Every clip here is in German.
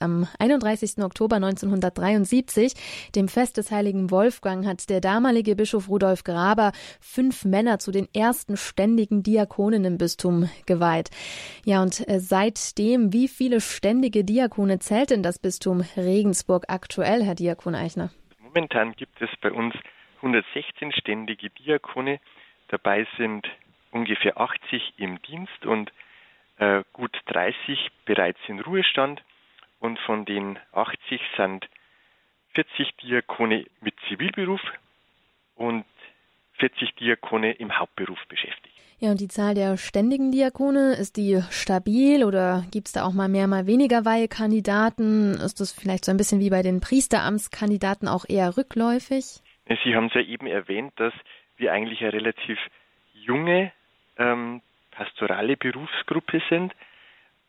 Am 31. Oktober 1973, dem Fest des heiligen Wolfgang, hat der damalige Bischof Rudolf Graber fünf Männer zu den ersten ständigen Diakonen im Bistum geweiht. Ja, und äh, seitdem, wie viele ständige Diakone zählt denn das Bistum Regensburg aktuell, Herr Diakon Eichner? Momentan gibt es bei uns 116 ständige Diakone. Dabei sind ungefähr 80 im Dienst und äh, gut 30 bereits in Ruhestand und von den 80 sind 40 Diakone mit Zivilberuf und 40 Diakone im Hauptberuf beschäftigt. Ja, und die Zahl der ständigen Diakone, ist die stabil oder gibt es da auch mal mehr, mal weniger Weihekandidaten? Ist das vielleicht so ein bisschen wie bei den Priesteramtskandidaten auch eher rückläufig? Sie haben es ja eben erwähnt, dass wir eigentlich eine relativ junge ähm, pastorale Berufsgruppe sind.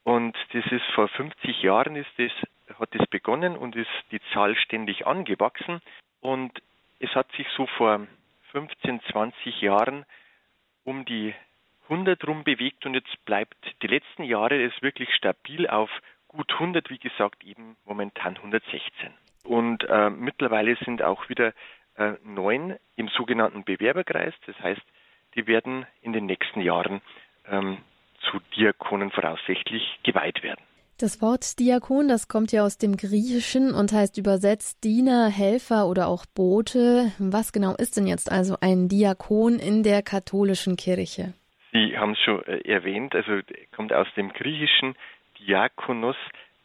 Und das ist vor 50 Jahren ist das, hat das begonnen und ist die Zahl ständig angewachsen. Und es hat sich so vor 15, 20 Jahren um die 100 rum bewegt und jetzt bleibt die letzten Jahre es wirklich stabil auf gut 100, wie gesagt, eben momentan 116. Und äh, mittlerweile sind auch wieder äh, neun im sogenannten Bewerberkreis. Das heißt, die werden in den nächsten Jahren ähm, zu Diakonen voraussichtlich geweiht werden. Das Wort Diakon, das kommt ja aus dem Griechischen und heißt übersetzt Diener, Helfer oder auch Bote. Was genau ist denn jetzt also ein Diakon in der katholischen Kirche? Sie haben es schon äh, erwähnt, also kommt aus dem Griechischen Diakonos,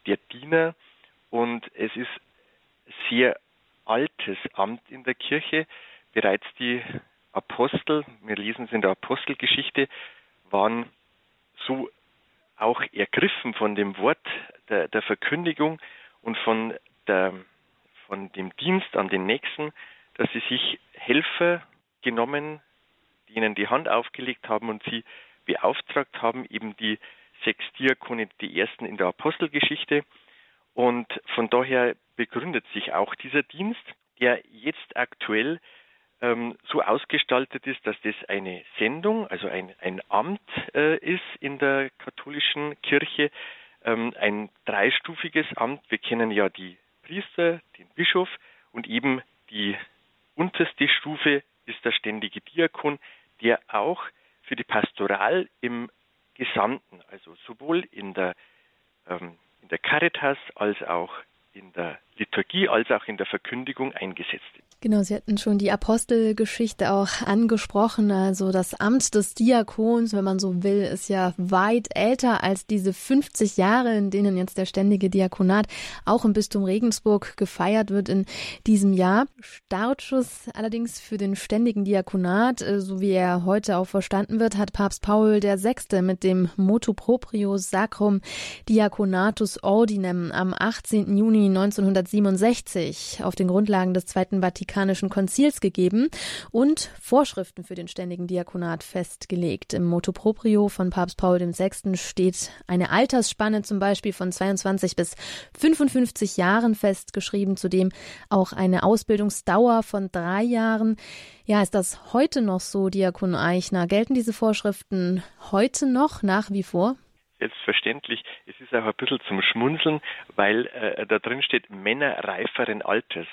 der Diener, und es ist sehr altes Amt in der Kirche. Bereits die Apostel, wir lesen es in der Apostelgeschichte, waren so auch ergriffen von dem Wort der, der Verkündigung und von, der, von dem Dienst an den Nächsten, dass sie sich Helfer genommen, denen die Hand aufgelegt haben und sie beauftragt haben, eben die sechs Diakone, die ersten in der Apostelgeschichte. Und von daher begründet sich auch dieser Dienst, der jetzt aktuell ähm, so ausgestaltet ist, dass das eine Sendung, also ein, ein Amt äh, ist in der katholischen Kirche, ähm, ein dreistufiges Amt. Wir kennen ja die Priester, den Bischof und eben die unterste Stufe ist der ständige Diakon, der auch für die Pastoral im Gesamten, also sowohl in der, ähm, in der Caritas als auch in der Liturgie als auch in der Verkündigung eingesetzt. Genau, Sie hatten schon die Apostelgeschichte auch angesprochen. Also das Amt des Diakons, wenn man so will, ist ja weit älter als diese 50 Jahre, in denen jetzt der ständige Diakonat auch im Bistum Regensburg gefeiert wird in diesem Jahr. Startschuss allerdings für den ständigen Diakonat, äh, so wie er heute auch verstanden wird, hat Papst Paul VI. mit dem Motu Proprio Sacrum Diaconatus Ordinem am 18. Juni 1967 auf den Grundlagen des Zweiten Vatikan Vatikanischen Konzils gegeben und Vorschriften für den ständigen Diakonat festgelegt. Im Motto Proprio von Papst Paul VI. steht eine Altersspanne zum Beispiel von 22 bis 55 Jahren festgeschrieben, zudem auch eine Ausbildungsdauer von drei Jahren. Ja, ist das heute noch so, Diakon Eichner? Gelten diese Vorschriften heute noch nach wie vor? Selbstverständlich. Es ist auch ein bisschen zum Schmunzeln, weil äh, da drin steht Männer reiferen Alters.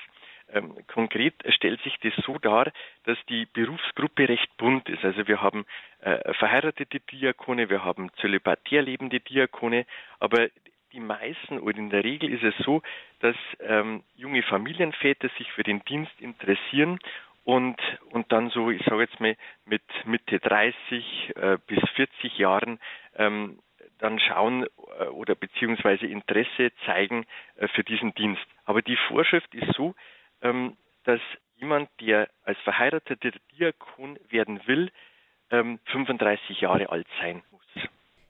Ähm, konkret stellt sich das so dar, dass die Berufsgruppe recht bunt ist. Also wir haben äh, verheiratete Diakone, wir haben zölibatär lebende Diakone, aber die meisten oder in der Regel ist es so, dass ähm, junge Familienväter sich für den Dienst interessieren und, und dann so, ich sage jetzt mal, mit Mitte 30 äh, bis 40 Jahren ähm, dann schauen äh, oder beziehungsweise Interesse zeigen äh, für diesen Dienst. Aber die Vorschrift ist so, ähm, dass jemand, der als verheirateter Diakon werden will, ähm, 35 Jahre alt sein muss.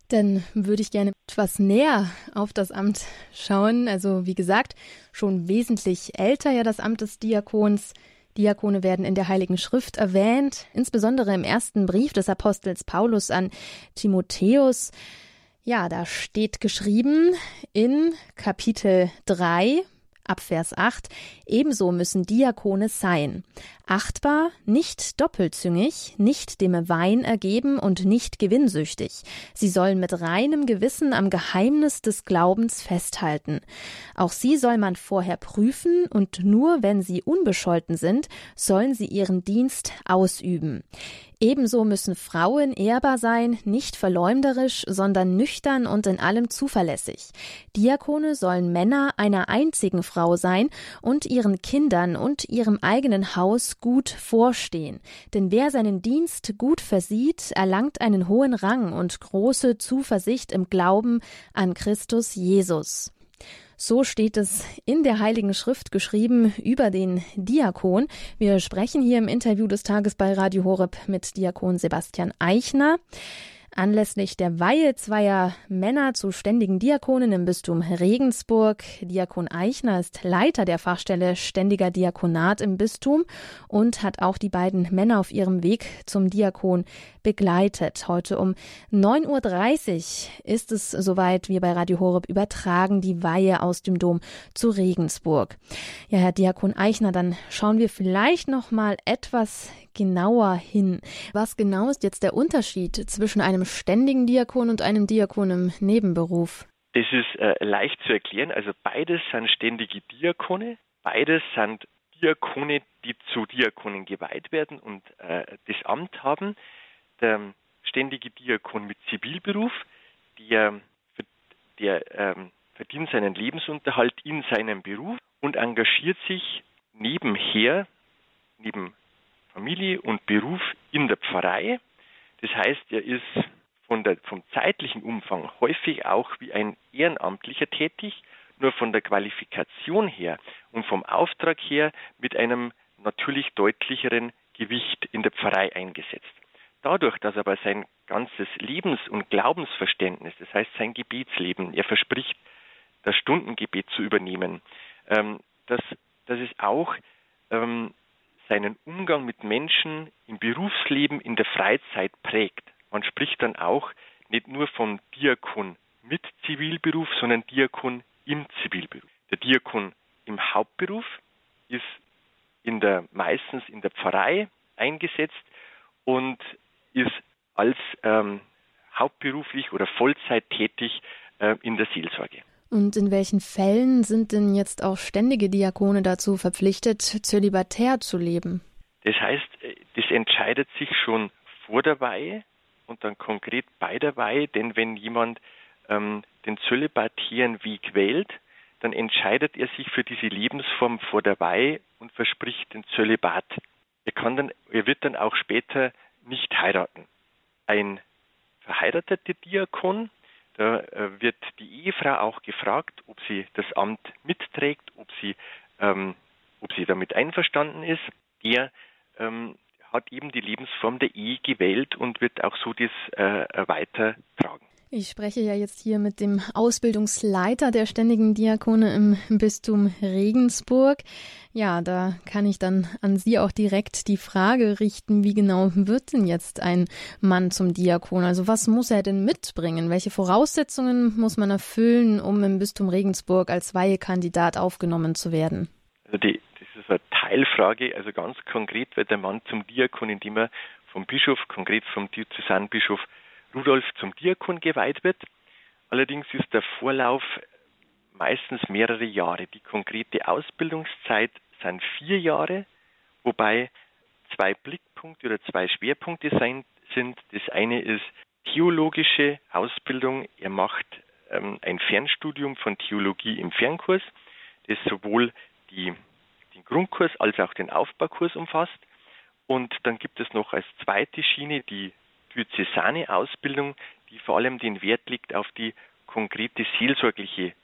Dann würde ich gerne etwas näher auf das Amt schauen. Also wie gesagt, schon wesentlich älter ja das Amt des Diakons. Diakone werden in der Heiligen Schrift erwähnt, insbesondere im ersten Brief des Apostels Paulus an Timotheus. Ja, da steht geschrieben in Kapitel 3, ab Vers 8. Ebenso müssen Diakone sein. Achtbar, nicht doppelzüngig, nicht dem Wein ergeben und nicht gewinnsüchtig. Sie sollen mit reinem Gewissen am Geheimnis des Glaubens festhalten. Auch sie soll man vorher prüfen und nur wenn sie unbescholten sind, sollen sie ihren Dienst ausüben. Ebenso müssen Frauen ehrbar sein, nicht verleumderisch, sondern nüchtern und in allem zuverlässig. Diakone sollen Männer einer einzigen Frau sein und ihren Kindern und ihrem eigenen Haus gut vorstehen. Denn wer seinen Dienst gut versieht, erlangt einen hohen Rang und große Zuversicht im Glauben an Christus Jesus. So steht es in der Heiligen Schrift geschrieben über den Diakon. Wir sprechen hier im Interview des Tages bei Radio Horeb mit Diakon Sebastian Eichner. Anlässlich der Weihe zweier Männer zu ständigen Diakonen im Bistum Regensburg. Diakon Eichner ist Leiter der Fachstelle Ständiger Diakonat im Bistum und hat auch die beiden Männer auf ihrem Weg zum Diakon begleitet. Heute um 9.30 Uhr ist es soweit, wir bei Radio Horeb übertragen die Weihe aus dem Dom zu Regensburg. Ja, Herr Diakon Eichner, dann schauen wir vielleicht noch mal etwas genauer hin. Was genau ist jetzt der Unterschied zwischen einem ständigen Diakon und einem Diakon im Nebenberuf? Das ist äh, leicht zu erklären. Also beides sind ständige Diakone. Beides sind Diakone, die zu Diakonen geweiht werden und äh, das Amt haben. Der ständige Diakon mit Zivilberuf, der, der ähm, verdient seinen Lebensunterhalt in seinem Beruf und engagiert sich nebenher, neben Familie und Beruf in der Pfarrei. Das heißt, er ist von der, vom zeitlichen Umfang häufig auch wie ein Ehrenamtlicher tätig, nur von der Qualifikation her und vom Auftrag her mit einem natürlich deutlicheren Gewicht in der Pfarrei eingesetzt. Dadurch, dass aber sein ganzes Lebens- und Glaubensverständnis, das heißt sein Gebetsleben, er verspricht, das Stundengebet zu übernehmen, ähm, dass, dass es auch ähm, seinen Umgang mit Menschen im Berufsleben, in der Freizeit prägt. Man spricht dann auch nicht nur vom Diakon mit Zivilberuf, sondern Diakon im Zivilberuf. Der Diakon im Hauptberuf ist in der, meistens in der Pfarrei eingesetzt und ist als ähm, hauptberuflich oder Vollzeit tätig äh, in der Seelsorge. Und in welchen Fällen sind denn jetzt auch ständige Diakone dazu verpflichtet, zölibatär zu leben? Das heißt, äh, das entscheidet sich schon vor der Weihe und dann konkret bei der Weihe, denn wenn jemand ähm, den zölibatären Weg wählt, dann entscheidet er sich für diese Lebensform vor der Weihe und verspricht den Zölibat. Er, kann dann, er wird dann auch später nicht heiraten. Ein verheirateter Diakon da äh, wird die Ehefrau auch gefragt, ob sie das Amt mitträgt, ob sie, ähm, ob sie damit einverstanden ist. Der ähm, hat eben die Lebensform der Ehe gewählt und wird auch so das äh, weitertragen. Ich spreche ja jetzt hier mit dem Ausbildungsleiter der ständigen Diakone im Bistum Regensburg. Ja, da kann ich dann an Sie auch direkt die Frage richten, wie genau wird denn jetzt ein Mann zum Diakon? Also was muss er denn mitbringen? Welche Voraussetzungen muss man erfüllen, um im Bistum Regensburg als Weihekandidat aufgenommen zu werden? Also die, das ist eine Teilfrage. Also ganz konkret wird der Mann zum Diakon, indem er vom Bischof, konkret vom Diözesanbischof Rudolf zum Diakon geweiht wird. Allerdings ist der Vorlauf meistens mehrere Jahre. Die konkrete Ausbildungszeit sind vier Jahre, wobei zwei Blickpunkte oder zwei Schwerpunkte sein, sind. Das eine ist theologische Ausbildung. Er macht ähm, ein Fernstudium von Theologie im Fernkurs, das sowohl die, den Grundkurs als auch den Aufbaukurs umfasst. Und dann gibt es noch als zweite Schiene die diözesane Ausbildung, die vor allem den Wert legt auf die konkrete seelsorgliche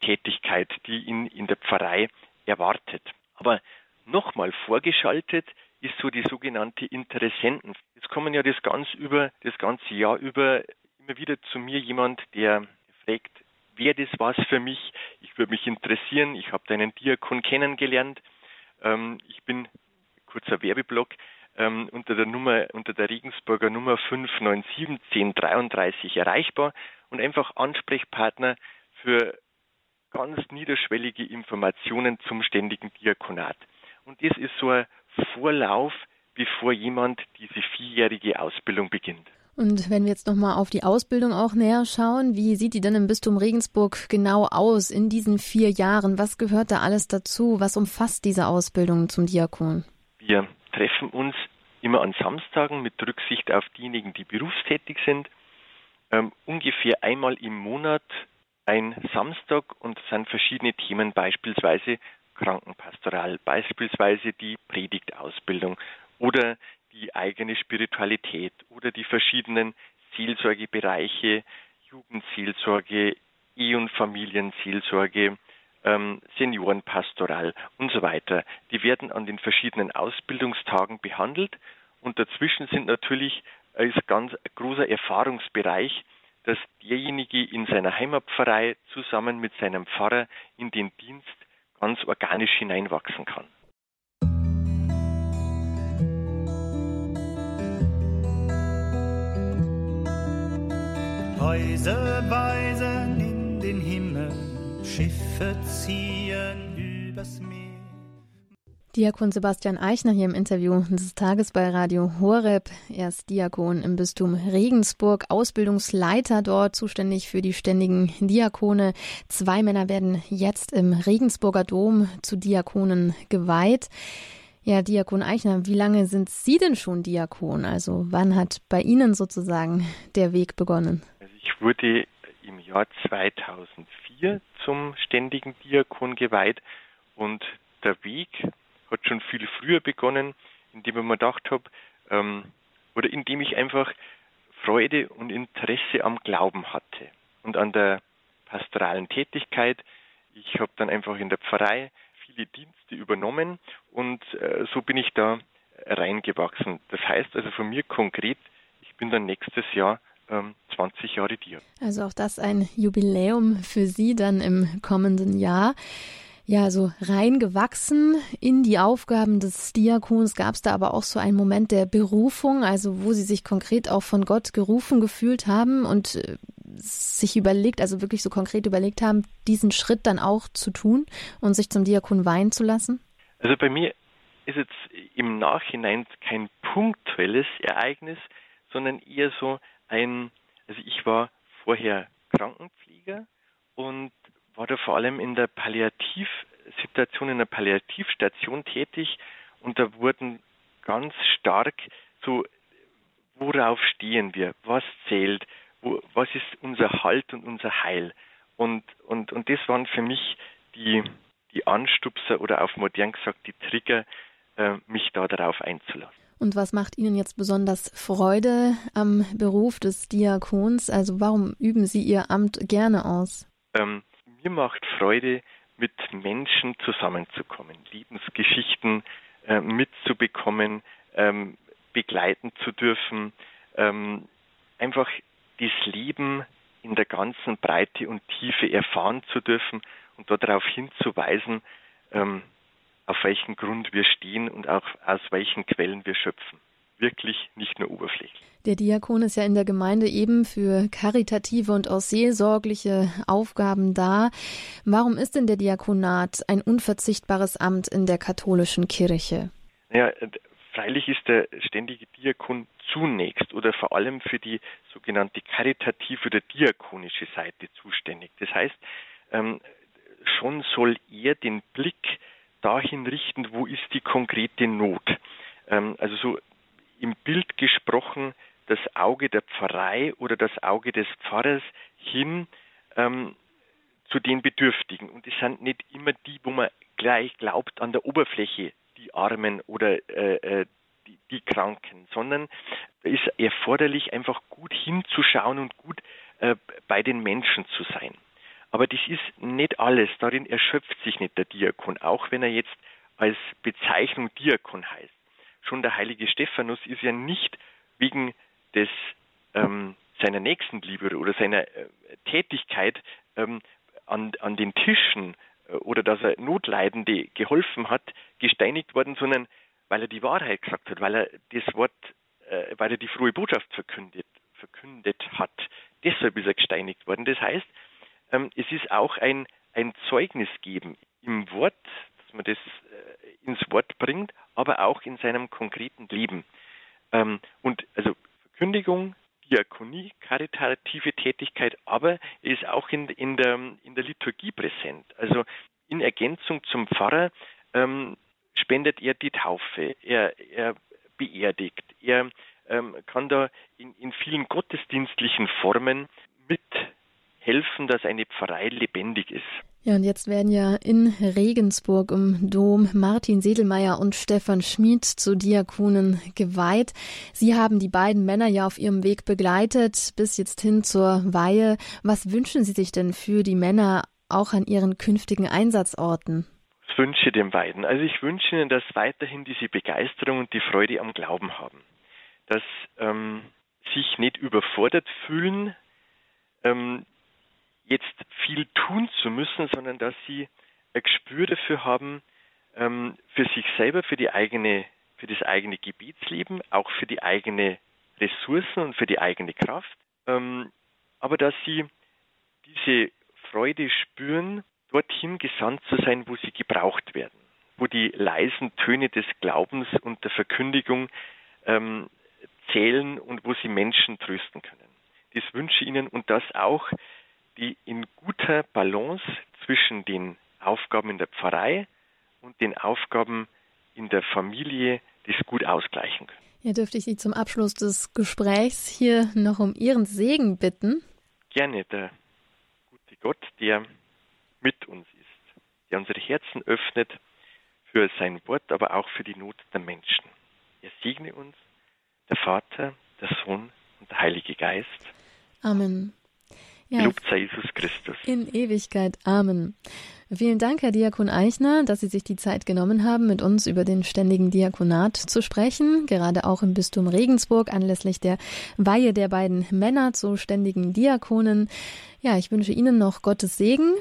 Tätigkeit, die ihn in der Pfarrei erwartet. Aber nochmal vorgeschaltet ist so die sogenannte Interessenten. Jetzt kommen ja das, ganz über, das ganze Jahr über immer wieder zu mir jemand, der fragt, wäre das was für mich? Ich würde mich interessieren. Ich habe deinen Diakon kennengelernt. Ähm, ich bin, kurzer Werbeblock, ähm, unter der Nummer, unter der Regensburger Nummer 597 1033 erreichbar und einfach Ansprechpartner für ganz niederschwellige Informationen zum ständigen Diakonat. Und das ist so ein Vorlauf, bevor jemand diese vierjährige Ausbildung beginnt. Und wenn wir jetzt nochmal auf die Ausbildung auch näher schauen, wie sieht die denn im Bistum Regensburg genau aus in diesen vier Jahren? Was gehört da alles dazu? Was umfasst diese Ausbildung zum Diakon? Wir treffen uns immer an Samstagen mit Rücksicht auf diejenigen, die berufstätig sind. Ähm, ungefähr einmal im Monat ein Samstag und sind verschiedene Themen, beispielsweise Krankenpastoral, beispielsweise die Predigtausbildung oder die eigene Spiritualität oder die verschiedenen Seelsorgebereiche, Jugendseelsorge, Ehe- und Familienseelsorge, ähm, Seniorenpastoral und so weiter. Die werden an den verschiedenen Ausbildungstagen behandelt und dazwischen sind natürlich äh, ist ganz ein großer Erfahrungsbereich, dass derjenige in seiner Heimatpfarrei zusammen mit seinem Pfarrer in den Dienst ganz organisch hineinwachsen kann. Häuser weisen in den Himmel, Schiffe ziehen übers Meer. Diakon Sebastian Eichner hier im Interview des Tages bei Radio Horeb. Er ist Diakon im Bistum Regensburg, Ausbildungsleiter dort, zuständig für die ständigen Diakone. Zwei Männer werden jetzt im Regensburger Dom zu Diakonen geweiht. Ja, Diakon Eichner, wie lange sind Sie denn schon Diakon? Also wann hat bei Ihnen sozusagen der Weg begonnen? Also ich wurde im Jahr 2004 zum ständigen Diakon geweiht und der Weg hat schon viel früher begonnen, indem ich mir gedacht habe, ähm, oder indem ich einfach Freude und Interesse am Glauben hatte und an der pastoralen Tätigkeit. Ich habe dann einfach in der Pfarrei viele Dienste übernommen und äh, so bin ich da reingewachsen. Das heißt also von mir konkret, ich bin dann nächstes Jahr 20 ähm, Jahre Diakon. Also auch das ein Jubiläum für Sie dann im kommenden Jahr ja, so reingewachsen in die Aufgaben des Diakons. Gab es da aber auch so einen Moment der Berufung, also wo Sie sich konkret auch von Gott gerufen gefühlt haben und äh, sich überlegt, also wirklich so konkret überlegt haben, diesen Schritt dann auch zu tun und sich zum Diakon weihen zu lassen? Also bei mir ist jetzt im Nachhinein kein punktuelles Ereignis, sondern eher so ein, also ich war vorher Krankenpfleger und war da vor allem in der Palliativsituation, in der Palliativstation tätig und da wurden ganz stark so, worauf stehen wir, was zählt, wo, was ist unser Halt und unser Heil. Und, und, und das waren für mich die, die Anstupser oder auf modern gesagt die Trigger, äh, mich da darauf einzulassen. Und was macht Ihnen jetzt besonders Freude am Beruf des Diakons? Also warum üben Sie Ihr Amt gerne aus? Ähm, mir macht Freude, mit Menschen zusammenzukommen, Lebensgeschichten äh, mitzubekommen, ähm, begleiten zu dürfen, ähm, einfach das Leben in der ganzen Breite und Tiefe erfahren zu dürfen und darauf hinzuweisen, ähm, auf welchen Grund wir stehen und auch aus welchen Quellen wir schöpfen wirklich nicht nur oberflächlich. Der Diakon ist ja in der Gemeinde eben für karitative und auch seelsorgliche Aufgaben da. Warum ist denn der Diakonat ein unverzichtbares Amt in der katholischen Kirche? Ja, freilich ist der ständige Diakon zunächst oder vor allem für die sogenannte karitative oder diakonische Seite zuständig. Das heißt, ähm, schon soll er den Blick dahin richten, wo ist die konkrete Not. Ähm, also so im Bild gesprochen das Auge der Pfarrei oder das Auge des Pfarrers hin ähm, zu den Bedürftigen. Und es sind nicht immer die, wo man gleich glaubt, an der Oberfläche die Armen oder äh, äh die, die Kranken, sondern es ist erforderlich, einfach gut hinzuschauen und gut äh, bei den Menschen zu sein. Aber das ist nicht alles. Darin erschöpft sich nicht der Diakon, auch wenn er jetzt als Bezeichnung Diakon heißt schon der heilige Stephanus ist ja nicht wegen des ähm, seiner Nächstenliebe oder seiner äh, Tätigkeit ähm, an, an den Tischen äh, oder dass er Notleidende geholfen hat, gesteinigt worden, sondern weil er die Wahrheit gesagt hat, weil er das Wort, äh, weil er die frohe Botschaft verkündet, verkündet hat. Deshalb ist er gesteinigt worden. Das heißt, es ist auch ein, ein Zeugnis geben im Wort, dass man das äh, ins Wort bringt, aber auch in seinem konkreten Leben. Ähm, und also Verkündigung, Diakonie, karitative Tätigkeit, aber er ist auch in, in, der, in der Liturgie präsent. Also in Ergänzung zum Pfarrer ähm, spendet er die Taufe, er, er beerdigt, er ähm, kann da in, in vielen gottesdienstlichen Formen mithelfen, dass eine Pfarrei lebendig ist. Ja, und jetzt werden ja in Regensburg im Dom Martin Sedelmeier und Stefan Schmid zu Diakonen geweiht. Sie haben die beiden Männer ja auf ihrem Weg begleitet bis jetzt hin zur Weihe. Was wünschen Sie sich denn für die Männer auch an ihren künftigen Einsatzorten? Ich wünsche den beiden. Also ich wünsche ihnen, dass weiterhin diese Begeisterung und die Freude am Glauben haben. Dass ähm, sich nicht überfordert fühlen, ähm, jetzt viel tun zu müssen, sondern dass sie ein Gespür dafür haben, ähm, für sich selber, für die eigene, für das eigene Gebetsleben, auch für die eigene Ressourcen und für die eigene Kraft, ähm, aber dass sie diese Freude spüren, dorthin gesandt zu sein, wo sie gebraucht werden, wo die leisen Töne des Glaubens und der Verkündigung ähm, zählen und wo sie Menschen trösten können. Das wünsche ich Ihnen und das auch die in guter Balance zwischen den Aufgaben in der Pfarrei und den Aufgaben in der Familie das gut ausgleichen können. Ja, dürfte ich Sie zum Abschluss des Gesprächs hier noch um Ihren Segen bitten? Gerne, der gute Gott, der mit uns ist, der unsere Herzen öffnet für sein Wort, aber auch für die Not der Menschen. Er segne uns, der Vater, der Sohn und der Heilige Geist. Amen. Ja, Gelobt sei Jesus Christus. In Ewigkeit. Amen. Vielen Dank, Herr Diakon Eichner, dass Sie sich die Zeit genommen haben, mit uns über den ständigen Diakonat zu sprechen, gerade auch im Bistum Regensburg anlässlich der Weihe der beiden Männer zu ständigen Diakonen. Ja, ich wünsche Ihnen noch Gottes Segen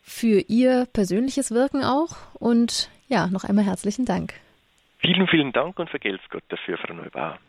für Ihr persönliches Wirken auch und ja, noch einmal herzlichen Dank. Vielen, vielen Dank und vergelt's Gott dafür, Frau Neubauer.